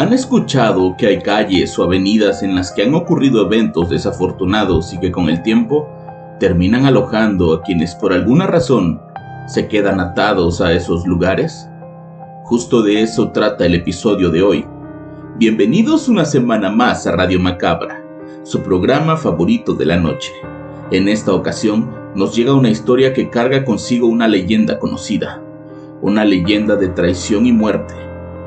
¿Han escuchado que hay calles o avenidas en las que han ocurrido eventos desafortunados y que con el tiempo terminan alojando a quienes por alguna razón se quedan atados a esos lugares? Justo de eso trata el episodio de hoy. Bienvenidos una semana más a Radio Macabra, su programa favorito de la noche. En esta ocasión nos llega una historia que carga consigo una leyenda conocida, una leyenda de traición y muerte,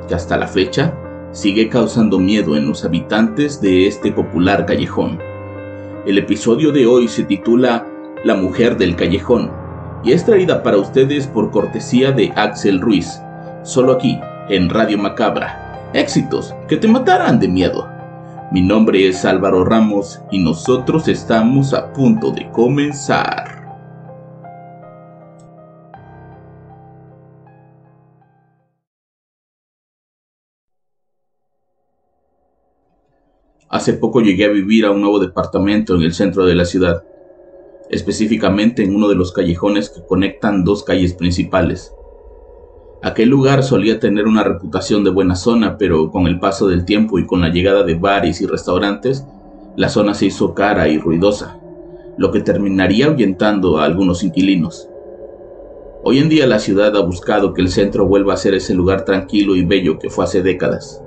que hasta la fecha sigue causando miedo en los habitantes de este popular callejón. El episodio de hoy se titula La mujer del callejón y es traída para ustedes por cortesía de Axel Ruiz, solo aquí, en Radio Macabra. Éxitos que te matarán de miedo. Mi nombre es Álvaro Ramos y nosotros estamos a punto de comenzar. Hace poco llegué a vivir a un nuevo departamento en el centro de la ciudad, específicamente en uno de los callejones que conectan dos calles principales. Aquel lugar solía tener una reputación de buena zona, pero con el paso del tiempo y con la llegada de bares y restaurantes, la zona se hizo cara y ruidosa, lo que terminaría ahuyentando a algunos inquilinos. Hoy en día la ciudad ha buscado que el centro vuelva a ser ese lugar tranquilo y bello que fue hace décadas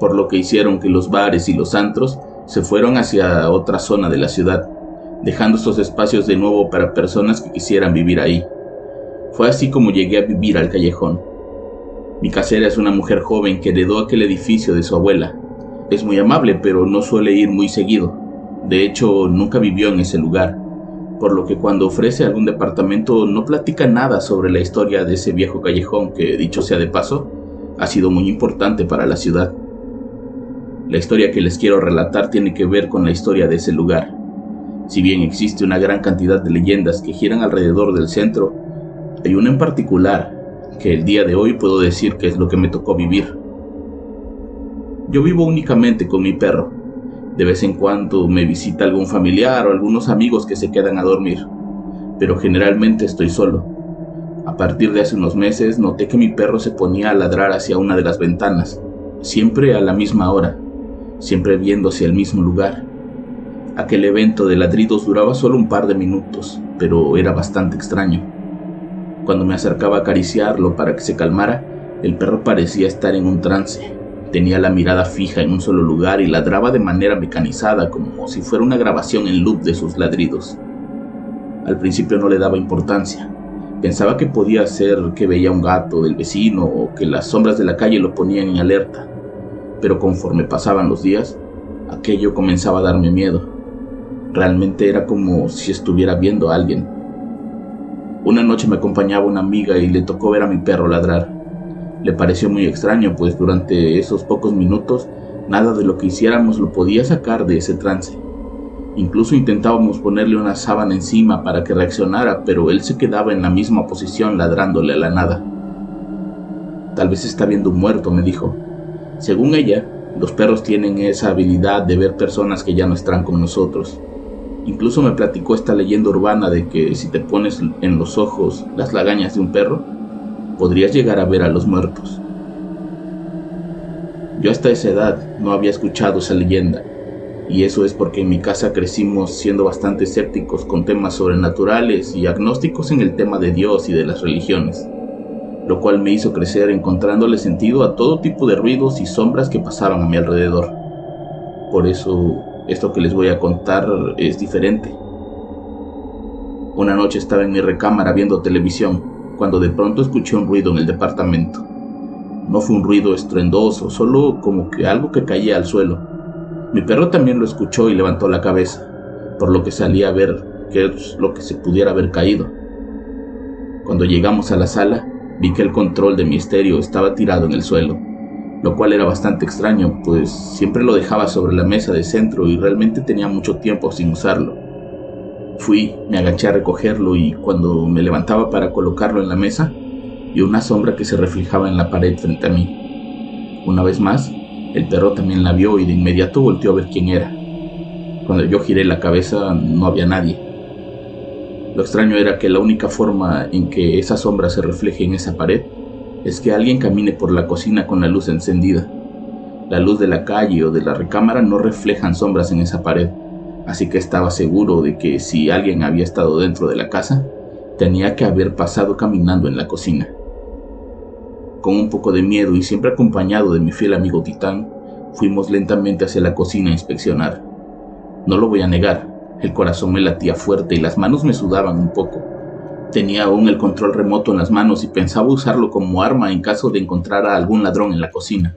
por lo que hicieron que los bares y los antros se fueron hacia otra zona de la ciudad, dejando estos espacios de nuevo para personas que quisieran vivir ahí. Fue así como llegué a vivir al callejón. Mi casera es una mujer joven que heredó aquel edificio de su abuela. Es muy amable, pero no suele ir muy seguido. De hecho, nunca vivió en ese lugar, por lo que cuando ofrece algún departamento no platica nada sobre la historia de ese viejo callejón que, dicho sea de paso, ha sido muy importante para la ciudad. La historia que les quiero relatar tiene que ver con la historia de ese lugar. Si bien existe una gran cantidad de leyendas que giran alrededor del centro, hay una en particular que el día de hoy puedo decir que es lo que me tocó vivir. Yo vivo únicamente con mi perro. De vez en cuando me visita algún familiar o algunos amigos que se quedan a dormir, pero generalmente estoy solo. A partir de hace unos meses noté que mi perro se ponía a ladrar hacia una de las ventanas, siempre a la misma hora, siempre viendo hacia el mismo lugar. Aquel evento de ladridos duraba solo un par de minutos, pero era bastante extraño. Cuando me acercaba a acariciarlo para que se calmara, el perro parecía estar en un trance. Tenía la mirada fija en un solo lugar y ladraba de manera mecanizada, como si fuera una grabación en loop de sus ladridos. Al principio no le daba importancia. Pensaba que podía ser que veía un gato del vecino o que las sombras de la calle lo ponían en alerta pero conforme pasaban los días, aquello comenzaba a darme miedo. Realmente era como si estuviera viendo a alguien. Una noche me acompañaba una amiga y le tocó ver a mi perro ladrar. Le pareció muy extraño, pues durante esos pocos minutos nada de lo que hiciéramos lo podía sacar de ese trance. Incluso intentábamos ponerle una sábana encima para que reaccionara, pero él se quedaba en la misma posición ladrándole a la nada. Tal vez está viendo un muerto, me dijo. Según ella, los perros tienen esa habilidad de ver personas que ya no están con nosotros. Incluso me platicó esta leyenda urbana de que si te pones en los ojos las lagañas de un perro, podrías llegar a ver a los muertos. Yo hasta esa edad no había escuchado esa leyenda, y eso es porque en mi casa crecimos siendo bastante escépticos con temas sobrenaturales y agnósticos en el tema de Dios y de las religiones lo cual me hizo crecer encontrándole sentido a todo tipo de ruidos y sombras que pasaban a mi alrededor. Por eso esto que les voy a contar es diferente. Una noche estaba en mi recámara viendo televisión cuando de pronto escuché un ruido en el departamento. No fue un ruido estruendoso, solo como que algo que caía al suelo. Mi perro también lo escuchó y levantó la cabeza, por lo que salí a ver qué es lo que se pudiera haber caído. Cuando llegamos a la sala, vi que el control de mi estéreo estaba tirado en el suelo, lo cual era bastante extraño, pues siempre lo dejaba sobre la mesa de centro y realmente tenía mucho tiempo sin usarlo. Fui, me agaché a recogerlo y cuando me levantaba para colocarlo en la mesa, vi una sombra que se reflejaba en la pared frente a mí. Una vez más, el perro también la vio y de inmediato volteó a ver quién era. Cuando yo giré la cabeza no había nadie. Lo extraño era que la única forma en que esa sombra se refleje en esa pared es que alguien camine por la cocina con la luz encendida. La luz de la calle o de la recámara no reflejan sombras en esa pared, así que estaba seguro de que si alguien había estado dentro de la casa, tenía que haber pasado caminando en la cocina. Con un poco de miedo y siempre acompañado de mi fiel amigo Titán, fuimos lentamente hacia la cocina a inspeccionar. No lo voy a negar, el corazón me latía fuerte y las manos me sudaban un poco. Tenía aún el control remoto en las manos y pensaba usarlo como arma en caso de encontrar a algún ladrón en la cocina.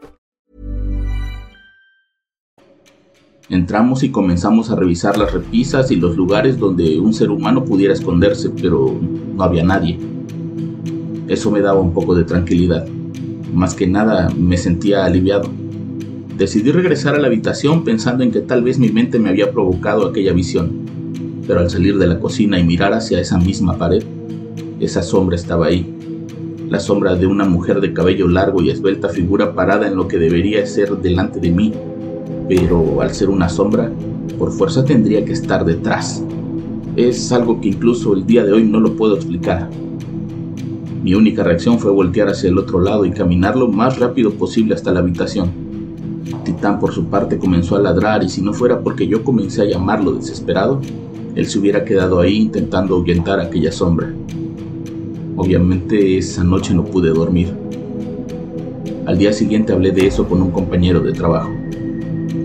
Entramos y comenzamos a revisar las repisas y los lugares donde un ser humano pudiera esconderse, pero no había nadie. Eso me daba un poco de tranquilidad. Más que nada me sentía aliviado. Decidí regresar a la habitación pensando en que tal vez mi mente me había provocado aquella visión. Pero al salir de la cocina y mirar hacia esa misma pared, esa sombra estaba ahí. La sombra de una mujer de cabello largo y esbelta figura parada en lo que debería ser delante de mí, pero al ser una sombra, por fuerza tendría que estar detrás. Es algo que incluso el día de hoy no lo puedo explicar. Mi única reacción fue voltear hacia el otro lado y caminar lo más rápido posible hasta la habitación. Titán por su parte comenzó a ladrar y si no fuera porque yo comencé a llamarlo desesperado, él se hubiera quedado ahí intentando ahuyentar aquella sombra. Obviamente esa noche no pude dormir. Al día siguiente hablé de eso con un compañero de trabajo.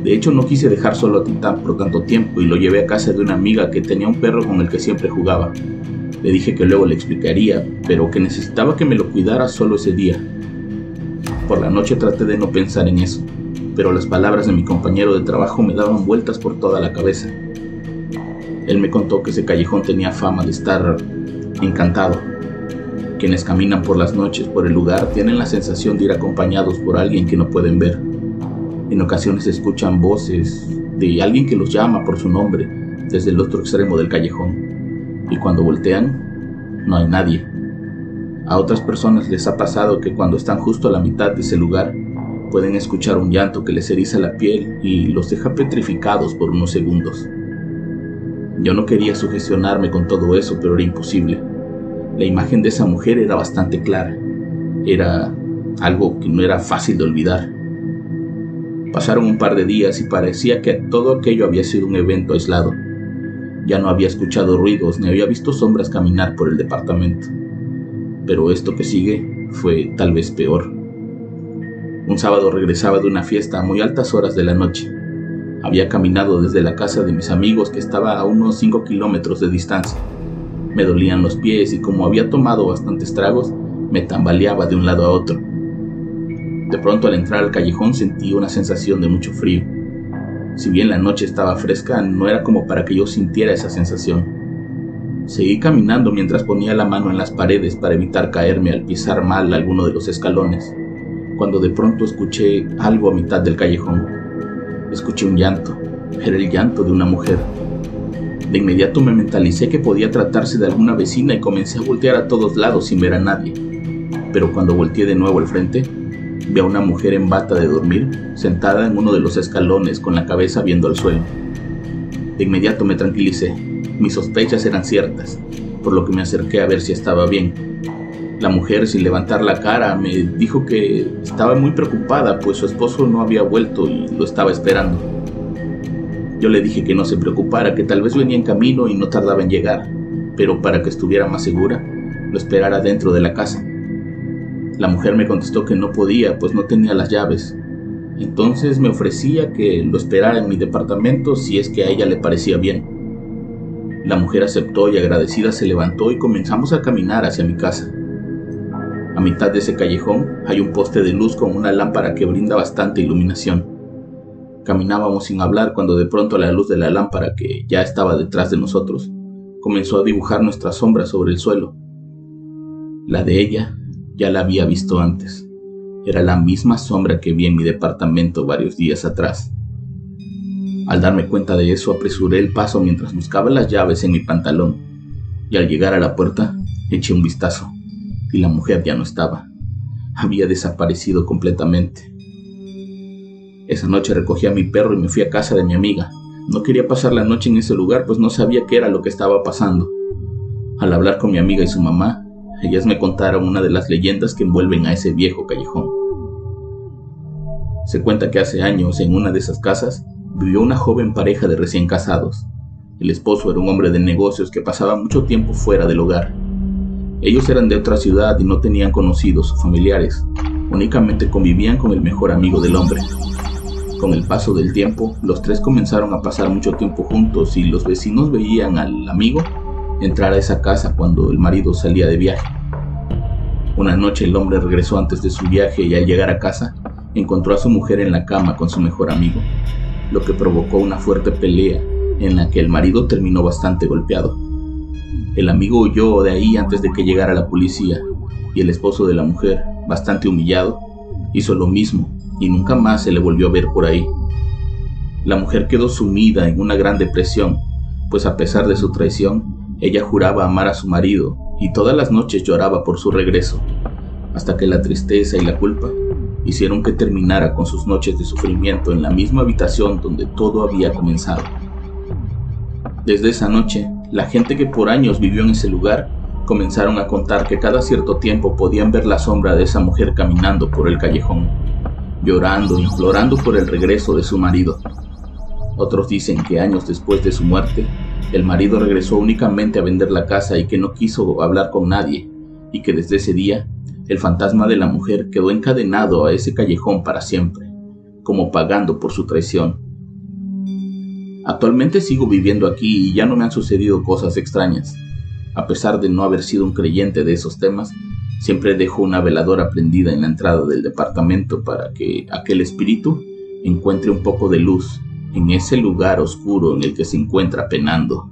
De hecho no quise dejar solo a Titán por tanto tiempo y lo llevé a casa de una amiga que tenía un perro con el que siempre jugaba. Le dije que luego le explicaría, pero que necesitaba que me lo cuidara solo ese día. Por la noche traté de no pensar en eso, pero las palabras de mi compañero de trabajo me daban vueltas por toda la cabeza. Él me contó que ese callejón tenía fama de estar encantado. Quienes caminan por las noches por el lugar tienen la sensación de ir acompañados por alguien que no pueden ver. En ocasiones escuchan voces de alguien que los llama por su nombre desde el otro extremo del callejón. Y cuando voltean, no hay nadie. A otras personas les ha pasado que cuando están justo a la mitad de ese lugar, pueden escuchar un llanto que les eriza la piel y los deja petrificados por unos segundos. Yo no quería sugestionarme con todo eso, pero era imposible. La imagen de esa mujer era bastante clara. Era algo que no era fácil de olvidar. Pasaron un par de días y parecía que todo aquello había sido un evento aislado. Ya no había escuchado ruidos ni había visto sombras caminar por el departamento. Pero esto que sigue fue tal vez peor. Un sábado regresaba de una fiesta a muy altas horas de la noche. Había caminado desde la casa de mis amigos que estaba a unos 5 kilómetros de distancia. Me dolían los pies y como había tomado bastantes tragos, me tambaleaba de un lado a otro. De pronto al entrar al callejón sentí una sensación de mucho frío. Si bien la noche estaba fresca, no era como para que yo sintiera esa sensación. Seguí caminando mientras ponía la mano en las paredes para evitar caerme al pisar mal alguno de los escalones, cuando de pronto escuché algo a mitad del callejón. Escuché un llanto. Era el llanto de una mujer. De inmediato me mentalicé que podía tratarse de alguna vecina y comencé a voltear a todos lados sin ver a nadie. Pero cuando volteé de nuevo al frente, vi a una mujer en bata de dormir, sentada en uno de los escalones con la cabeza viendo al suelo. De inmediato me tranquilicé. Mis sospechas eran ciertas, por lo que me acerqué a ver si estaba bien. La mujer, sin levantar la cara, me dijo que estaba muy preocupada, pues su esposo no había vuelto y lo estaba esperando. Yo le dije que no se preocupara, que tal vez venía en camino y no tardaba en llegar, pero para que estuviera más segura, lo esperara dentro de la casa. La mujer me contestó que no podía, pues no tenía las llaves. Entonces me ofrecía que lo esperara en mi departamento si es que a ella le parecía bien. La mujer aceptó y agradecida se levantó y comenzamos a caminar hacia mi casa. A mitad de ese callejón hay un poste de luz con una lámpara que brinda bastante iluminación. Caminábamos sin hablar cuando de pronto la luz de la lámpara, que ya estaba detrás de nosotros, comenzó a dibujar nuestra sombra sobre el suelo. La de ella ya la había visto antes. Era la misma sombra que vi en mi departamento varios días atrás. Al darme cuenta de eso, apresuré el paso mientras buscaba las llaves en mi pantalón, y al llegar a la puerta, eché un vistazo, y la mujer ya no estaba. Había desaparecido completamente. Esa noche recogí a mi perro y me fui a casa de mi amiga. No quería pasar la noche en ese lugar, pues no sabía qué era lo que estaba pasando. Al hablar con mi amiga y su mamá, ellas me contaron una de las leyendas que envuelven a ese viejo callejón. Se cuenta que hace años en una de esas casas vivió una joven pareja de recién casados. El esposo era un hombre de negocios que pasaba mucho tiempo fuera del hogar. Ellos eran de otra ciudad y no tenían conocidos o familiares, únicamente convivían con el mejor amigo del hombre, con el paso del tiempo, los tres comenzaron a pasar mucho tiempo juntos y los vecinos veían al amigo entrar a esa casa cuando el marido salía de viaje. Una noche el hombre regresó antes de su viaje y al llegar a casa encontró a su mujer en la cama con su mejor amigo, lo que provocó una fuerte pelea en la que el marido terminó bastante golpeado. El amigo huyó de ahí antes de que llegara la policía y el esposo de la mujer, bastante humillado, hizo lo mismo y nunca más se le volvió a ver por ahí. La mujer quedó sumida en una gran depresión, pues a pesar de su traición, ella juraba amar a su marido y todas las noches lloraba por su regreso, hasta que la tristeza y la culpa hicieron que terminara con sus noches de sufrimiento en la misma habitación donde todo había comenzado. Desde esa noche, la gente que por años vivió en ese lugar comenzaron a contar que cada cierto tiempo podían ver la sombra de esa mujer caminando por el callejón llorando, implorando por el regreso de su marido. Otros dicen que años después de su muerte, el marido regresó únicamente a vender la casa y que no quiso hablar con nadie, y que desde ese día el fantasma de la mujer quedó encadenado a ese callejón para siempre, como pagando por su traición. Actualmente sigo viviendo aquí y ya no me han sucedido cosas extrañas. A pesar de no haber sido un creyente de esos temas, Siempre dejo una veladora prendida en la entrada del departamento para que aquel espíritu encuentre un poco de luz en ese lugar oscuro en el que se encuentra penando.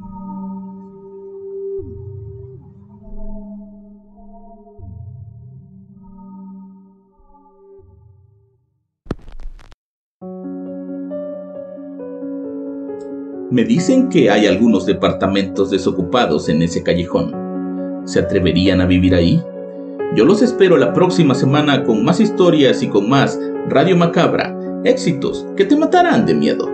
Me dicen que hay algunos departamentos desocupados en ese callejón. ¿Se atreverían a vivir ahí? Yo los espero la próxima semana con más historias y con más Radio Macabra, éxitos que te matarán de miedo.